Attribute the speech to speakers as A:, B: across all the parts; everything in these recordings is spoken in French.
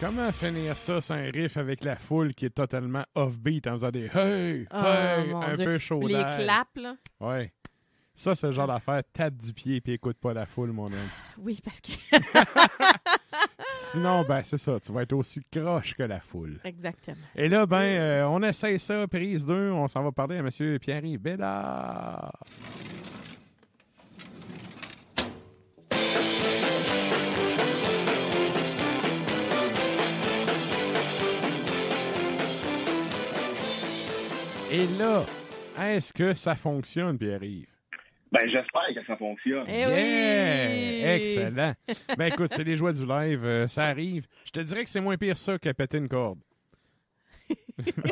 A: Comment finir ça sans un riff avec la foule qui est totalement off-beat en faisant des hey,
B: Oh,
A: hey,
B: mon
A: un
B: Dieu.
A: peu chaud
B: Les claps, là.
A: Ouais. Ça, c'est le genre d'affaire. Tape du pied puis écoute pas la foule, mon homme.
B: Oui, parce que.
A: Sinon, ben, c'est ça. Tu vas être aussi croche que la foule.
B: Exactement.
A: Et là, ben, euh, on essaye ça, prise 2. On s'en va parler à M. Pierre-Yves Bédard. Et là, est-ce que ça fonctionne, Pierre-Yves?
C: Ben, j'espère que ça fonctionne.
B: Eh
A: Yeah!
B: oui!
A: Excellent. Ben écoute, c'est les joies du live, euh, ça arrive. Je te dirais que c'est moins pire ça que péter une corde.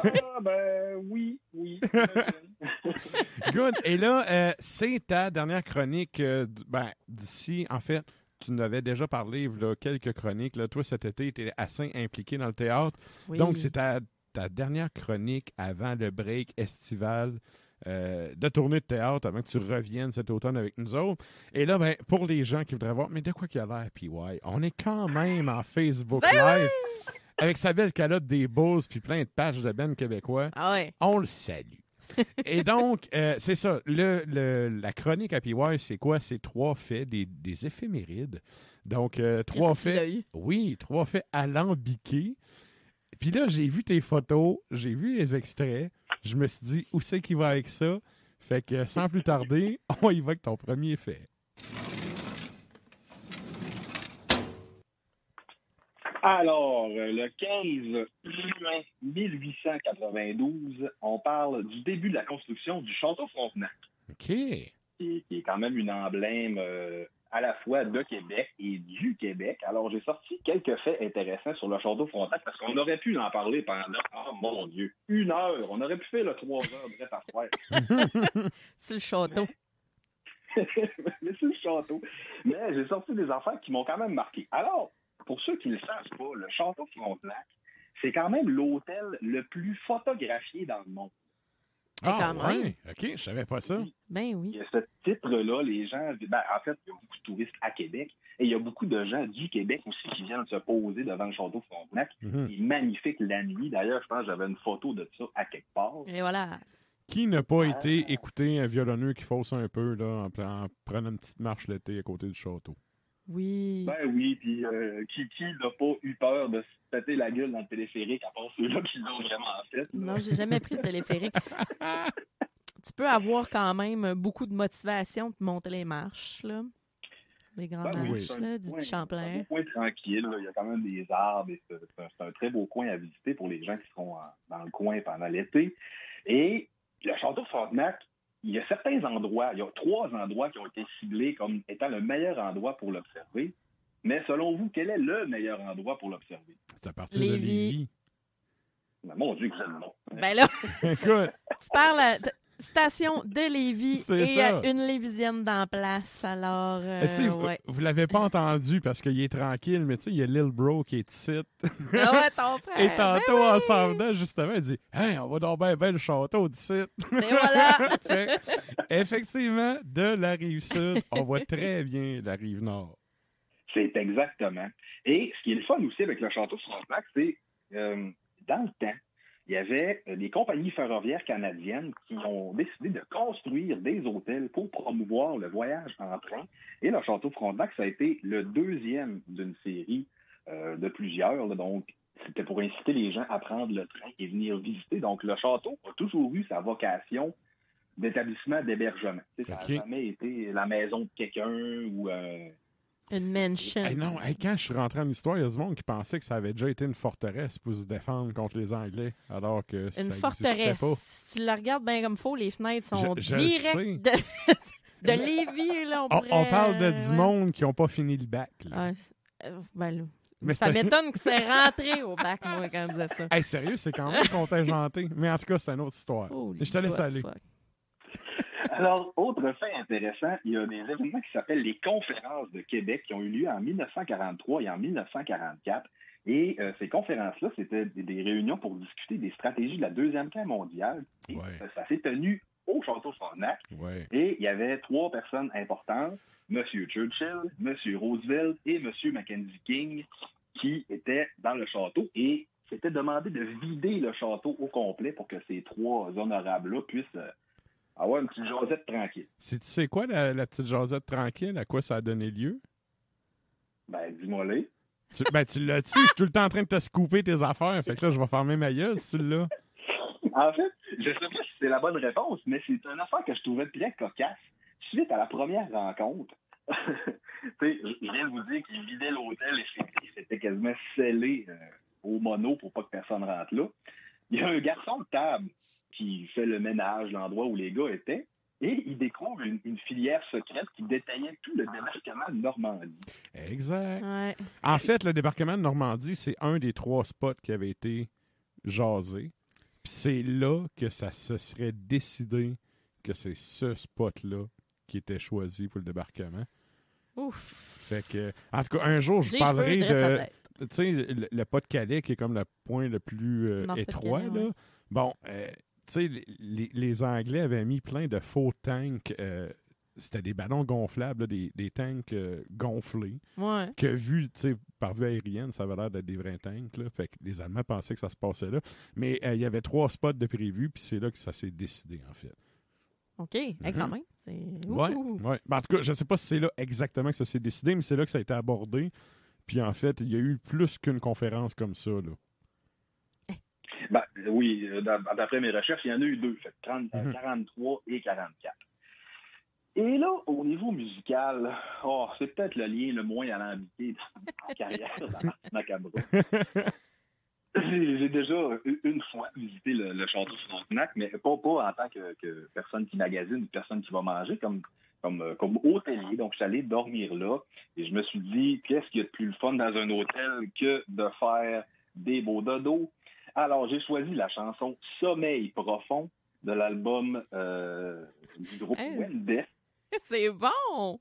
C: Ah, ben, oui, oui.
A: Good. Et là, euh, c'est ta dernière chronique. euh, ben, d'ici, en fait, tu nous avais déjà parlé, là, quelques chroniques. Là. Toi, cet été, tu es assez impliqué dans le théâtre.
B: Oui.
A: Donc, c'est ta, ta dernière chronique avant le break estival euh, de tournée de théâtre, avant que tu reviennes cet automne avec nous autres. Et là, ben, pour les gens qui voudraient voir, mais de quoi qu'il a l'air, PY? On est quand même en Facebook
B: Ben
A: Live avec sa belle calotte des Bulls puis plein de pages de Ben québécois.
B: Ah ouais.
A: On le salue. Et donc, euh, c'est ça. Le, le- la chronique à PY, c'est quoi? C'est trois faits, des, des éphémérides. Donc, euh, trois faits. Oui, trois faits alambiqués. Puis là, j'ai vu tes photos, j'ai vu les extraits. Je me suis dit, où c'est qu'il va avec ça? Fait que sans plus tarder, on y va avec ton premier fait.
C: Alors, euh, le 15 juin 1892, on parle du début de la construction du château Frontenac,
A: OK.
C: qui, qui est quand même une emblème euh, à la fois de Québec et du Québec. Alors, j'ai sorti quelques faits intéressants sur le château Frontenac parce qu'on aurait pu en parler pendant, oh mon Dieu, une heure. On aurait pu faire le trois heures bref à faire.
B: Sur le château.
C: mais c'est le château. Mais j'ai sorti des affaires qui m'ont quand même marqué. Alors, pour ceux qui ne le savent pas, le château Frontenac, c'est quand même l'hôtel le plus photographié dans le monde.
A: Ah,
B: quand même.
A: ouais. OK, je savais pas ça.
B: Ben
C: Il
B: oui.
C: y a ce titre-là, les gens, ben, en fait, il y a beaucoup de touristes à Québec et il y a beaucoup de gens du Québec aussi qui viennent se poser devant le château Frontenac.
A: Mhm.
C: Il est magnifique la nuit. D'ailleurs, je pense que j'avais une photo de ça à quelque part.
B: Et voilà.
A: Qui n'a pas été écouter un violonneux qui fausse un peu là, en, en prenant une petite marche l'été à côté du château?
B: Oui.
C: Ben oui, puis euh, qui, qui n'a pas eu peur de se péter la gueule dans le téléphérique à part ceux-là qui l'ont vraiment fait? là?
B: Non, j'ai jamais pris le téléphérique. tu peux avoir quand même beaucoup de motivation de monter les marches, là. Les grandes
C: Ben
B: marches, là, du
C: coin-
B: Champlain.
C: C'est un coin tranquille. là. Il y a quand même des arbres. et C'est un, un très beau coin à visiter pour les gens qui seront en- dans le coin pendant l'été. Et le château Frontenac, il y a certains endroits, il y a trois endroits qui ont été ciblés comme étant le meilleur endroit pour l'observer. Mais selon vous, quel est le meilleur endroit pour l'observer?
A: C'est à partir de
B: Lévis.
C: Ben, mon Dieu, que c'est le nom.
B: Ben là,
A: Écoute,
B: tu parles station de Lévis et
A: ça.
B: une Lévisienne dans la place. Alors, euh,
A: tu sais, vous- vous, l'avez pas entendu parce qu'il est tranquille, mais tu sais, il y a Lil Bro qui est ici.
B: Ah ouais, ton frère.
A: Et
B: Ben
A: tantôt,
B: oui.
A: en s'en venant, justement, il dit Hey, on va dans ben, ben le château d'ici.
B: Ben voilà.
A: Fait, effectivement, de la rive sud, on voit très bien la rive nord.
C: C'est exactement. Et ce qui est le fun aussi avec le château Frontenac, c'est euh, dans le temps, il y avait euh, des compagnies ferroviaires canadiennes qui ont décidé de construire des hôtels pour promouvoir le voyage en train. Et le Château Frontenac, ça a été le deuxième d'une série euh, de plusieurs. là. donc, c'était pour inciter les gens à prendre le train et venir visiter. Donc, le château a toujours eu sa vocation d'établissement d'hébergement. Ça n'a jamais été la maison de quelqu'un ou... euh,
B: Une mansion.
A: Hey, non, hey, quand je suis rentré en histoire, il y a du monde qui pensait que ça avait déjà été une forteresse pour se défendre contre les Anglais, alors que ça
B: Une
A: n'existait
B: forteresse.
A: pas.
B: Si tu la regardes bien comme faut, les fenêtres sont
A: Je- je
B: directes de, de Lévis. Là, on,
A: On,
B: pourrait,
A: on parle de du
B: ouais.
A: monde qui n'ont pas fini le bac. là.
B: Ouais, c'est- euh, ben là,
A: Mais
B: ça m'étonne que c'est rentré au bac, moi, quand on disait ça.
A: Hey, sérieux, c'est quand même contingenté. Mais en tout cas, c'est une autre histoire.
B: Holy
A: je te laisse aller.
B: fuck.
C: Alors, autre fait intéressant, il y a des événements qui s'appellent les conférences de Québec qui ont eu lieu en 1943 et en 1944. Et euh, ces conférences-là, c'était des, des réunions pour discuter des stratégies de la Deuxième Guerre mondiale. Et,
A: Ouais.
C: euh, ça s'est tenu au Château Frontenac.
A: Ouais.
C: Et il y avait trois personnes importantes, M. Churchill, M. Roosevelt et M. Mackenzie King, qui étaient dans le château. Et c'était demandé de vider le château au complet pour que ces trois honorables-là puissent euh, avoir une petite jasette tranquille.
A: C'est- Tu sais quoi, la, la petite jasette tranquille, à quoi ça a donné lieu?
C: Ben, dis-moi les.
A: Tu, ben, tu l'as tu je suis tout le temps en train de te scooper tes affaires. Fait que là, je vais fermer ma gueule si tu l'as.
C: En fait, je sais pas si c'est la bonne réponse, mais c'est une affaire que je trouvais très cocasse. Suite à la première rencontre, tu sais, je viens de vous dire qu'il vidait l'hôtel et c'était- c'était quasiment scellé euh, au mono pour pas que personne rentre là. Il y a un garçon de table qui fait le ménage, l'endroit où les gars étaient, et il découvre une, une filière secrète qui détaillait tout le débarquement de Normandie.
A: Exact.
B: Ouais.
A: En fait, le débarquement de Normandie, c'est un des trois spots qui avait été jasé. Puis c'est là que ça se serait décidé que c'est ce spot-là qui était choisi pour le débarquement.
B: Ouf.
A: Fait que, en tout cas, un jour, je parlerai de, tu sais, le, le pas de Calais, qui est comme le point le plus euh, étroit, là.
B: ouais.
A: Bon, euh, sais, les, Anglais avaient mis plein de faux tanks. euh, c'était des ballons gonflables, là, des, des tanks euh, gonflés,
B: Ouais.
A: que vu, par vue aérienne, ça avait l'air d'être des vrais tanks, là. Fait que les Allemands pensaient que ça se passait là. Mais euh, il y avait trois spots de prévus, puis c'est là que ça s'est décidé, en fait.
B: OK. Eh, quand même. C'est...
A: Ouais, ouais. Ben, en tout cas, je ne sais pas si c'est là exactement que ça s'est décidé, mais c'est là que ça a été abordé. Puis en fait, il y a eu plus qu'une conférence comme ça. Là.
C: Ben, oui, euh, d'a- d'après mes recherches, il y en a eu deux, fait, 30, euh,
A: Mhm.
C: 43 et 44. Et là, au niveau musical, oh, c'est peut-être le lien le moins alambiqué dans ma carrière dans Macabra. J'ai j'ai déjà une fois visité le, le château Frontenac, mais pas, pas en tant que, que personne qui magasine ou personne qui va manger, comme, comme, euh, comme hôtelier. Donc, je suis allé dormir là et je me suis dit, qu'est-ce qu'il y a de plus le fun dans un hôtel que de faire des beaux dodos? Alors, j'ai choisi la chanson Sommeil profond de l'album euh, du groupe
B: Hein?
C: Wendes
B: C'est bon.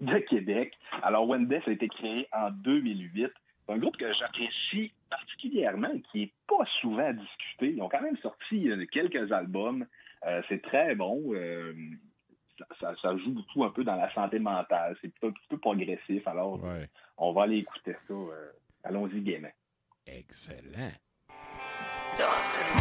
C: de Québec. Alors, Wendes a été créé en 2008. C'est un groupe que j'apprécie particulièrement et qui n'est pas souvent discuté. Ils ont quand même sorti euh, quelques albums. Euh, c'est très bon. Euh, ça, ça- ça joue beaucoup un peu dans la santé mentale. C'est un petit peu progressif. Alors,
A: Ouais.
C: on va aller écouter ça. euh, Allons-y gaiement.
A: Excellent. Doesn't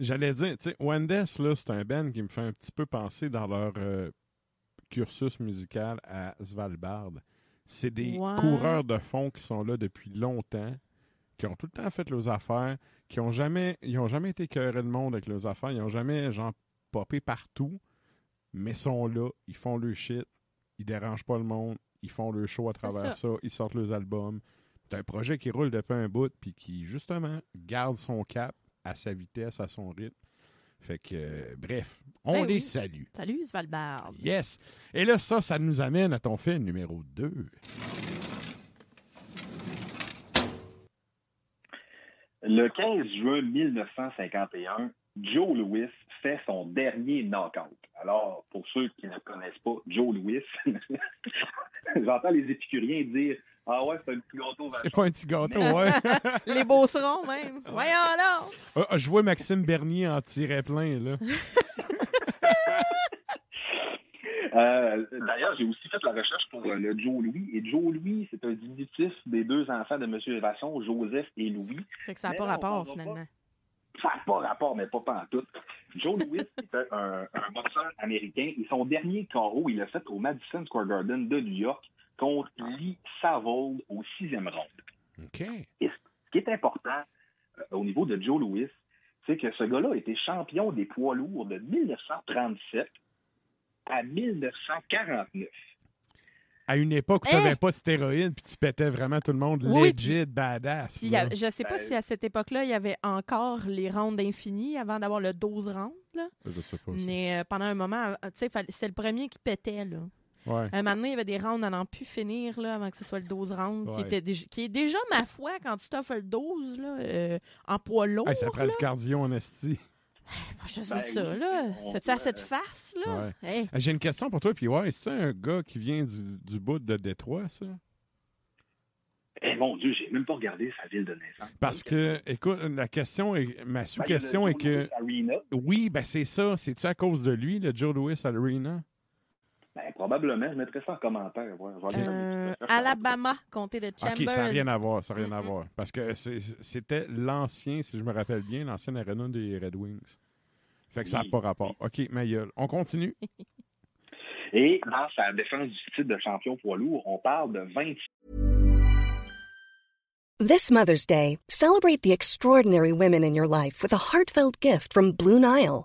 A: J'allais dire, tu sais, Wendes, là, c'est un band qui me fait un petit peu penser dans leur euh, cursus musical à Svalbard. C'est des coureurs de fond qui sont là depuis longtemps, qui ont tout le temps fait leurs affaires, qui ont jamais, ils ont jamais été cœurés le monde avec leurs affaires, ils ont jamais, genre, popé partout, mais sont là, ils font le shit, ils dérangent pas le monde, ils font le show à travers ça. ils sortent leurs albums. C'est un projet qui roule depuis un bout, puis qui, justement, garde son cap à sa vitesse, à son rythme. Fait que, euh, bref, on
B: Ben
A: les
B: oui.
A: salue.
B: Salut, Svalbard.
A: Yes! Et là, ça, ça nous amène à ton film numéro 2.
C: Le 15 juin 1951, Joe Louis fait son dernier knockout. Alors, pour ceux qui ne connaissent pas Joe Louis, j'entends les épicuriens dire Ah ouais, c'est un petit gâteau
A: C'est pas un petit gâteau, ouais.
B: Les beaucerons, même. Voyons là.
A: Ah, je vois Maxime Bernier en tirer plein, là.
C: Euh, D'ailleurs, j'ai aussi fait la recherche pour euh, le Joe Louis. Et Joe Louis, c'est un diminutif des deux enfants de M. Évation, Joseph et Louis.
B: C'est que ça n'a pas rapport, finalement.
C: Ça n'a pas rapport, mais pas en tout. Joe Louis était un, un boxeur américain et son dernier KO, il l'a fait au Madison Square Garden de New York contre Lee Savold au sixième round.
A: OK.
C: Et ce qui est important euh, au niveau de Joe Louis, c'est que ce gars-là a été champion des poids lourds de 1937 à 1949.
A: À une époque où tu
B: Hein?
A: n'avais pas de stéroïdes puis tu pétais vraiment tout le monde
B: Oui,
A: legit, badass.
B: Puis a- je sais pas
C: Ben-
B: si à cette époque-là, il y avait encore les rounds infinis avant d'avoir le 12 rounds. Là.
A: Je sais pas.
B: Mais euh, pendant un moment, tu sais, c'est le premier qui pétait. Là.
A: Ouais.
B: Un moment donné, il y avait des rounds à n'en plus finir là, avant que ce soit le 12 rounds, qui,
A: Ouais.
B: était déjà- qui est déjà, ma foi, quand tu t'offres le 12 là, euh, en poids lourd.
A: Hey, ça prend du cardio en esti.
B: Je sais
C: Ben
B: ça, là. Fais-tu assez de face, là?
A: Ouais.
B: Hey.
A: J'ai une question pour toi, puis ouais, c'est un gars qui vient du, du bout de Détroit, ça?
C: Eh mon Dieu, j'ai même pas regardé sa ville de naissance.
A: Parce que, écoute, la question est, ma
C: Ben,
A: sous-question est que,
C: Arena.
A: oui, ben c'est ça, c'est-tu à cause de lui, le Joe Louis à l'Arena?
C: Ben, probablement, je mettrai ça en commentaire. ouais.
B: Euh. Alabama, comté de Chambers.
A: Ok, ça n'a rien à voir, ça n'a rien à voir. Parce que c'était l'ancien, si je me rappelle bien, l'ancien arena des Red Wings. Fait que ça n'a
C: Oui.
A: pas rapport. OK, ma gueule. On continue.
C: Et dans sa défense du titre de champion poids lourd, on parle de 20
D: This Mother's Day, celebrate the extraordinary women in your life with a heartfelt gift from Blue Nile.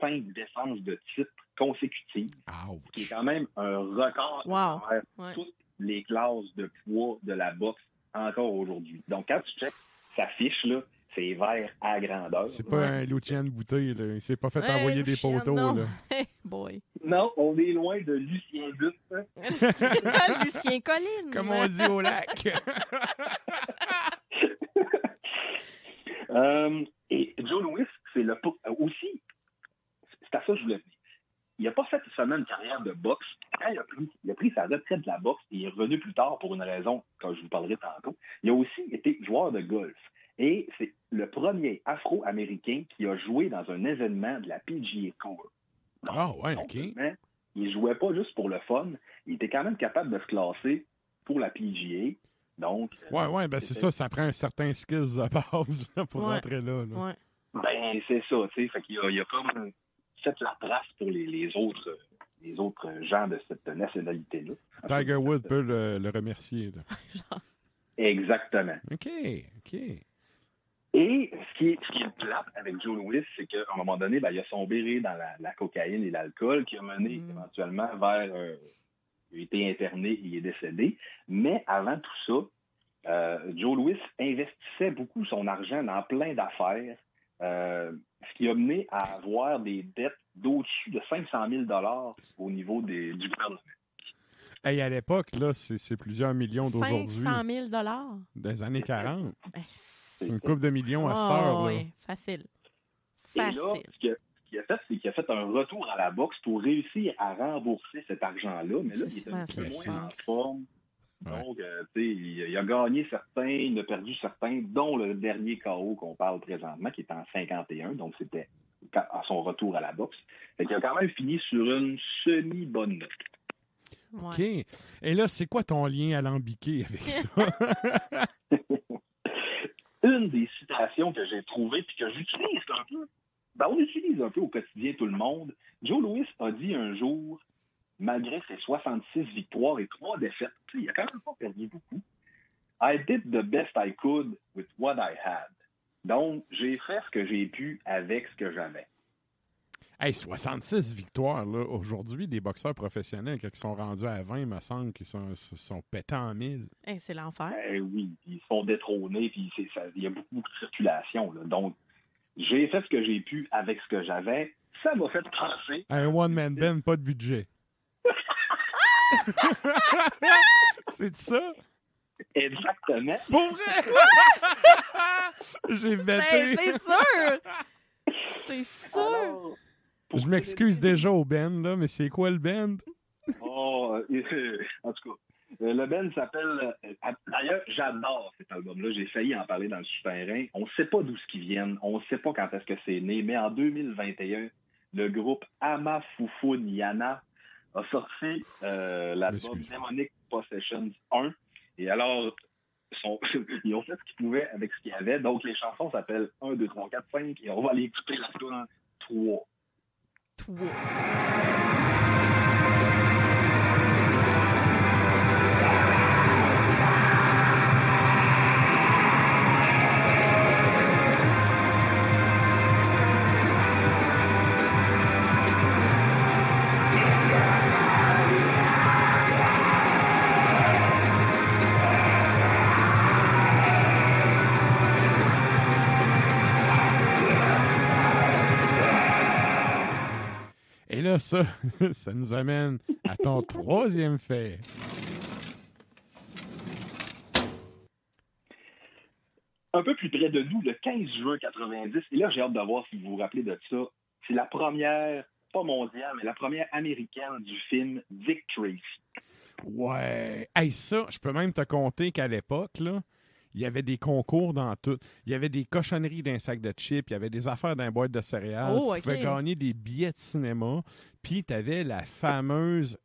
C: Cinq défenses de titre consécutives, qui est
A: Ouch.
C: quand même un record
B: Wow. Ouais.
C: toutes les classes de poids de la boxe encore aujourd'hui. Donc, quand tu checkes sa fiche, là, c'est vert à grandeur.
A: C'est pas un Lucien Bouteille, là. Il s'est pas fait
B: Hey,
A: envoyer des photos,
B: non.
A: là.
B: Hey, boy.
C: Non, on est loin de Lucien Dutte. hein.
B: Lucien Colline.
A: Comme on dit au lac.
C: Euh, et Joe Louis, c'est le aussi, c'est à ça que je voulais venir. Il n'a pas fait seulement une carrière de boxe. Quand il a, pris, il a pris sa retraite de la boxe et il est revenu plus tard pour une raison que je vous parlerai tantôt. Il a aussi été joueur de golf. Et c'est le premier Afro-Américain qui a joué dans un événement de la PGA Tour.
A: Ah, ouais, OK.
C: Il jouait pas juste pour le fun, il était quand même capable de se classer pour la PGA. Donc,
A: Ouais, ouais, ben c'est ça, ça prend un certain skills de base là, pour
B: Ouais.
A: rentrer là. là.
B: Ouais.
C: Ben, c'est ça, tu sais. Fait qu'il a, il a comme fait la trace pour les, les autres les autres gens de cette nationalité-là.
A: Tiger Woods peut le, le remercier. Là.
C: Exactement.
A: OK, OK.
C: Et ce qui est, ce qui est plate avec Joe Louis, c'est qu'à un moment donné, ben, il a sombéré dans la, la cocaïne et l'alcool qui a mené
B: Mm.
C: éventuellement vers... euh, il a été interné, il est décédé. Mais avant tout ça, euh, Joe Louis investissait beaucoup son argent dans plein d'affaires, euh, ce qui a mené à avoir des dettes d'au-dessus de 500 000 au niveau des, du gouvernement.
A: Hey, à l'époque, là, c'est c'est plusieurs millions d'aujourd'hui.
B: 500 000 dollars?
A: Des années 40.
B: Ben,
A: C'est une coupe de millions à cette
B: oh,
A: heure. là.
B: oui, facile.
C: Et là,
B: Facile.
C: ce qu'il a, fait, c'est qu'il a fait un retour à la boxe pour réussir à rembourser cet argent-là. Mais là, il était un
B: C'est
C: peu moins en forme.
A: Ouais.
C: Donc, euh, tu sais, il, il a gagné certains, il a perdu certains, dont le dernier KO qu'on parle présentement, qui est en 51. Donc, c'était à son retour à la boxe. Fait qu'il a quand même fini sur une semi-bonne note.
B: Ouais.
A: OK. Et là, c'est quoi ton lien alambiqué avec ça?
C: Une des citations que j'ai trouvées puis que j'utilise un peu, ben, on utilise un peu au quotidien tout le monde. Joe Louis a dit un jour, malgré ses 66 victoires et 3 défaites, tu sais, il a quand même pas perdu beaucoup. I did the best I could with what I had. Donc, j'ai fait ce que j'ai pu avec ce que j'avais.
A: hey, 66 victoires, là. Aujourd'hui, des boxeurs professionnels, quand ils sont rendus à 20, il me semble qu'ils sont, sont pétés en mille.
B: Hey, c'est l'enfer.
C: Ben oui, ils se font détrôner, puis il y a beaucoup, beaucoup de circulation. là. Donc, j'ai fait ce que j'ai pu avec ce que j'avais. Ça m'a fait penser.
A: Un one-man band, pas de budget. c'est ça?
C: Exactement.
A: Pour vrai? J'ai
B: Ben,
A: bêté.
B: c'est sûr! C'est sûr!
C: Alors,
A: Je m'excuse déjà au band, là, mais c'est quoi le band?
C: Oh, euh, en tout cas, euh, le band s'appelle. euh, D'ailleurs, j'adore cet album-là. J'ai failli en parler dans le souterrain. On ne sait pas d'où ce qui viennent. On ne sait pas quand est-ce que c'est né. Mais en 2021, le groupe Amafufu Niana a sorti euh, l'album Demonic Possessions 1. Et alors, ils ont fait ce qu'ils pouvaient avec ce qu'il y avait. Donc, les chansons s'appellent 1, 2, 3, 4, 5. Et on va aller écouter la 3.
A: 3. Ça, ça nous amène à ton troisième fait.
C: un peu plus près de nous, le 15 juin 90. Et là, j'ai hâte de voir si vous vous rappelez de ça. C'est la première, pas mondiale, mais la première américaine du film Dick Tracy.
A: Ouais. Hey, ça, je peux même te compter qu'à l'époque, là, il y avait des concours dans tout. Il y avait des cochonneries d'un sac de chips, il y avait des affaires d'un boîte de céréales.
B: Oh,
A: tu pouvais gagner des billets de cinéma. Puis tu avais la fameuse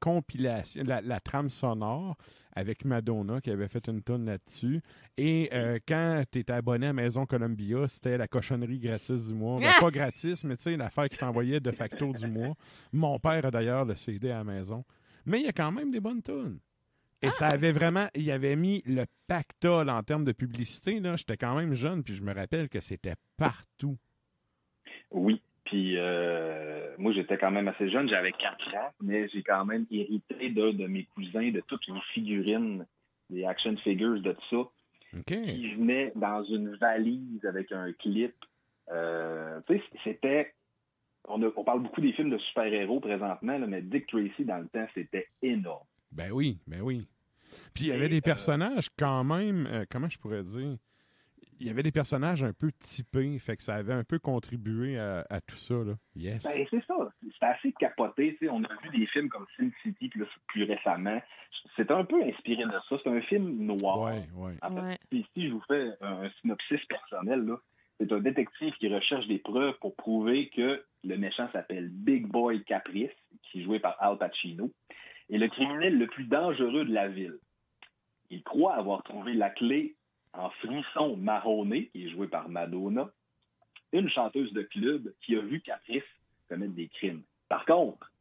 A: compilation, la, la trame sonore avec Madonna qui avait fait une tonne là-dessus. Et euh, quand tu étais abonné à Maison Columbia, c'était la cochonnerie gratis du mois. Ben, pas gratis, mais tu sais, l'affaire qui t'envoyait de facto du mois. Mon père a d'ailleurs le CD à la maison. Mais il y a quand même des bonnes tunes. Et ça avait vraiment, il avait mis le pactole en termes de publicité. Là, j'étais quand même jeune, puis je me rappelle que c'était partout.
C: Oui. Puis euh, moi, j'étais quand même assez jeune, j'avais 4 ans, mais j'ai quand même hérité d'un de mes cousins de toutes les figurines, les action figures de tout ça.
A: OK.
C: qui venait dans une valise avec un clip. Euh, tu sais, c'était. On, a- on parle beaucoup des films de super-héros présentement, là, mais Dick Tracy, dans le temps, c'était énorme.
A: Ben oui, ben oui. Puis il y avait
C: Et,
A: des
C: euh,
A: personnages quand même, euh, comment je pourrais dire? Il y avait des personnages un peu typés, fait que ça avait un peu contribué à, à tout ça, là. Yes.
C: Ben, c'est ça. C'était assez capoté. tu sais. On a vu des films comme Sin City plus, plus récemment. C'est un peu inspiré de ça. C'est un film noir.
A: Ouais, ouais.
C: En fait,
B: Ouais.
C: ici, je vous fais un synopsis personnel. là. C'est un détective qui recherche des preuves pour prouver que le méchant s'appelle Big Boy Caprice, qui est joué par Al Pacino, est le criminel le plus dangereux de la ville. Il croit avoir trouvé la clé en frisson marronné, qui est joué par Madonna, une chanteuse de club qui a vu Caprice commettre des crimes. Par contre,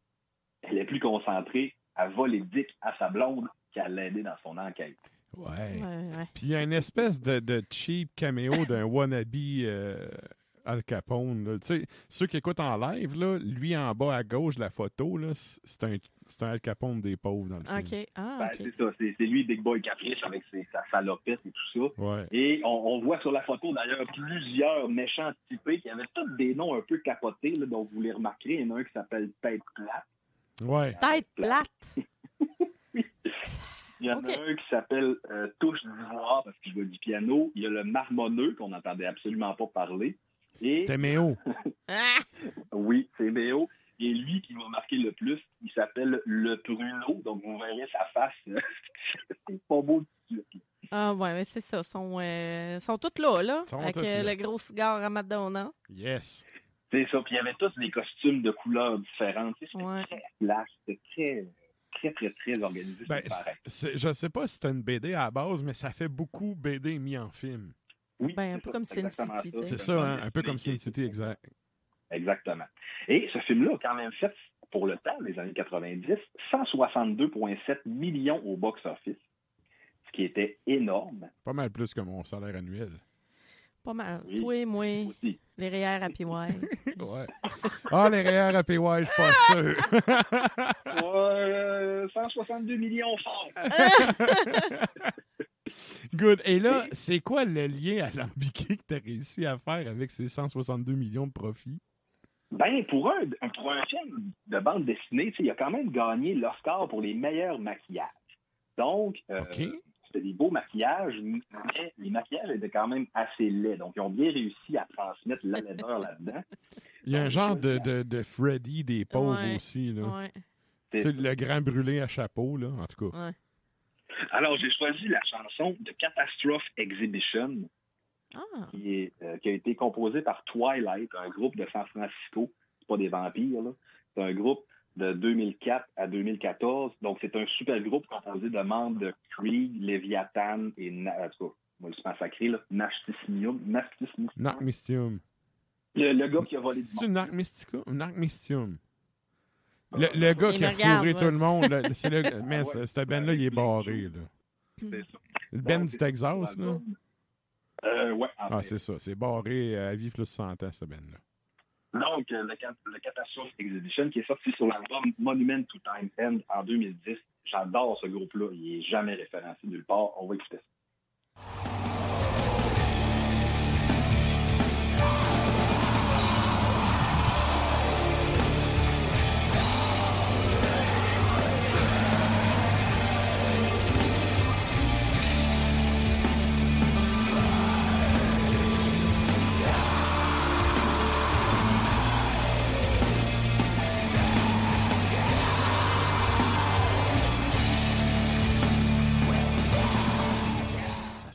C: elle est plus concentrée à voler Dick à sa blonde qu'à l'aider dans son enquête.
A: Ouais.
B: Ouais, ouais.
A: Puis il y a une espèce de, de cheap caméo d'un wannabe euh, Al Capone. là. Tu sais, ceux qui écoutent en live, là, lui en bas à gauche de la photo, là, c'est un, c'est un Al Capone des pauvres dans le film.
B: OK. Ah,
C: Ben. C'est ça, c'est c'est lui, Big Boy Caprice, avec ses, sa salopette et tout ça.
A: Ouais.
C: Et on, on voit sur la photo, d'ailleurs, plusieurs méchants typés qui avaient tous des noms un peu capotés, là, donc vous les remarquerez. Il y en a un qui s'appelle Tête Plate.
A: Ouais.
B: Tête plate.
C: Il y en a un qui s'appelle euh, Touche d'ivoire parce qu'il joue du piano. Il y a le marmonneux qu'on n'entendait absolument pas parler. Et
A: C'était Méo.
B: Ah!
C: oui, c'est Méo. Et lui qui m'a marqué le plus, il s'appelle le Pruneau. Donc vous verrez sa face. c'est pas beau du tout.
B: Ah, ouais, mais c'est ça. Ils sont, euh, sont tous là, là.
A: Sont
B: avec euh,
A: là.
B: le gros cigare à Madonna.
A: Yes.
C: C'est ça. Puis il y avait tous des costumes de couleurs différentes. C'était
B: Ouais.
C: très flash, c'était très, très, très, très organisé.
A: Ben, je sais pas si c'était une BD à la base, mais ça fait beaucoup BD mis en film.
C: Oui,
B: Ben, un peu
C: ça,
B: comme Sin City.
A: C'est ça,
C: un
A: hein, un peu comme Sin City, exact.
C: Exactement. Et ce film-là a quand même fait, pour le temps, les années 90, 162,7 millions au box-office, ce qui était énorme
A: Pas mal plus que mon salaire annuel.
B: Pas mal.
C: Oui.
B: Toi et moi,
C: aussi.
B: les REER à PY.
A: Ouais. Ah, les REER à PY, je suis pas sûr.
C: Euh, 162 millions fort.
A: Good. Et là, c'est quoi le lien alambiqué que tu as réussi à faire avec ces 162 millions de profits?
C: Ben, pour un, pour un film de bande dessinée, tu sais, il a quand même gagné l'Oscar pour les meilleurs maquillages. Donc, euh, c'était des beaux maquillages, mais les maquillages étaient quand même assez laids. Donc, ils ont bien réussi à transmettre la laideur là-dedans.
A: Il y a un genre de, de, de Freddy des pauvres
B: Ouais.
A: aussi. Là.
B: Ouais.
A: Tu sais, le grand brûlé à chapeau, là, en tout cas.
B: Ouais.
C: Alors, j'ai choisi la chanson de Catastrophe Exhibition,
B: Ah,
C: qui, est, euh, qui a été composée par Twilight, un groupe de San Francisco. C'est pas des vampires, là. C'est un groupe de 2004 à 2014. Donc, c'est un super groupe composé de membres de Creed, Leviathan et, Na- en tout cas, moi, je pense sacré, là, Nashtissimium. Nashtissimium.
A: Narc Mystium.
C: Le, le gars qui a volé du monde.
A: Narc? Le, le gars
B: Il
A: qui a fourré
B: ouais.
A: tout le monde, c'est le, mais
C: Ouais.
A: ce- cette ben-là, il est barré. Là.
C: C'est ça.
A: Le Ben du Texas, là?
C: Euh, ouais, en
A: Ah, c'est ça. C'est barré euh, à vie plus 100 ans, cette ben-là.
C: Donc, euh, le, le Catastrophe Exhibition, qui est sorti sur l'album Monument to Time End en 2010. J'adore ce groupe-là. Il est jamais référencé nulle part. On va écouter ça.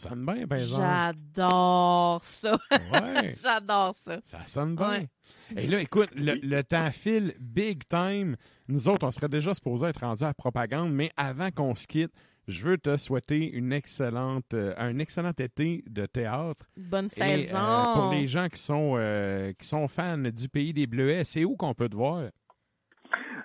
A: Sonne bien, par exemple.
B: j'adore ça.
A: Ouais.
B: j'adore ça.
A: Ça sonne bien.
B: Ouais.
A: Et là, écoute, le, le temps file big time. Nous autres, on serait déjà supposé être rendus à la propagande, mais avant qu'on se quitte, je veux te souhaiter une excellente, euh, un excellent été de théâtre.
B: Bonne
A: Et, euh,
B: saison.
A: pour les gens qui sont, euh, qui sont fans du pays des Bleuets, c'est où qu'on peut te voir?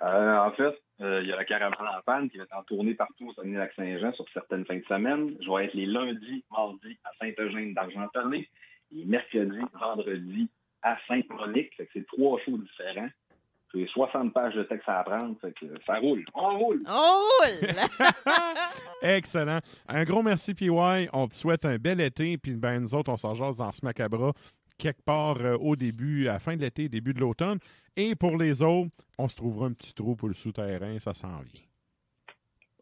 C: Euh, en fait, il y a la caravane en panne qui va être en tournée partout au Saguenay-Lac-Saint-Jean sur certaines fins de semaine. Je vais être les lundis, mardis à Saint-Eugène d'Argentonnet et mercredi, vendredi à Sainte-Monique. Fait que c'est trois shows différents. J'ai 60 pages de texte à apprendre. Fait que ça roule. On roule!
B: Oh! là!
A: Excellent. Un gros merci, PY. On te souhaite un bel été. Puis ben, nous autres, on s'en jase dans ce macabre quelque part euh, au début, à la fin de l'été, début de l'automne. Et pour les autres, on se trouvera un petit trou pour le souterrain. Ça s'en vient.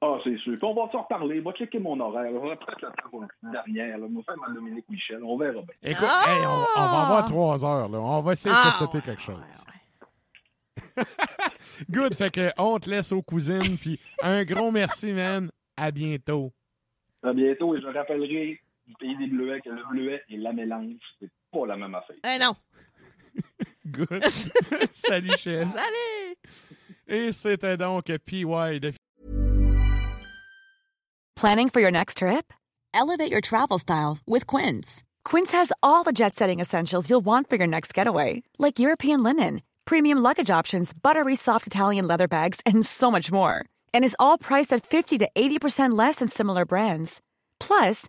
C: Ah, c'est sûr. Puis on va s'en reparler. Va checker mon horaire. On va peut-être le faire pour une petite dernière. Là. On va faire ma Dominique Michel. On verra bien.
A: Écoute,
B: Ah!
A: hey, on, on va avoir trois heures. Là. On va essayer de
B: Ah, ouais,
A: quelque chose.
B: ouais, ouais.
A: Good. Fait que on te laisse aux cousines. Puis un gros merci, man. À bientôt.
C: À bientôt. Et je rappellerai pays des bleuets que le bleuet et la mélange, c'est pas la même affaire.
B: Eh non!
A: Good. Salut, chef.
B: Allez!
A: Et c'était donc PY de
E: Planning for your next trip? Elevate your travel style with Quince. Quince has all the jet setting essentials you'll want for your next getaway, like European linen, premium luggage options, buttery soft Italian leather bags, and so much more. And is all priced at 50 to 80% less than similar brands. Plus,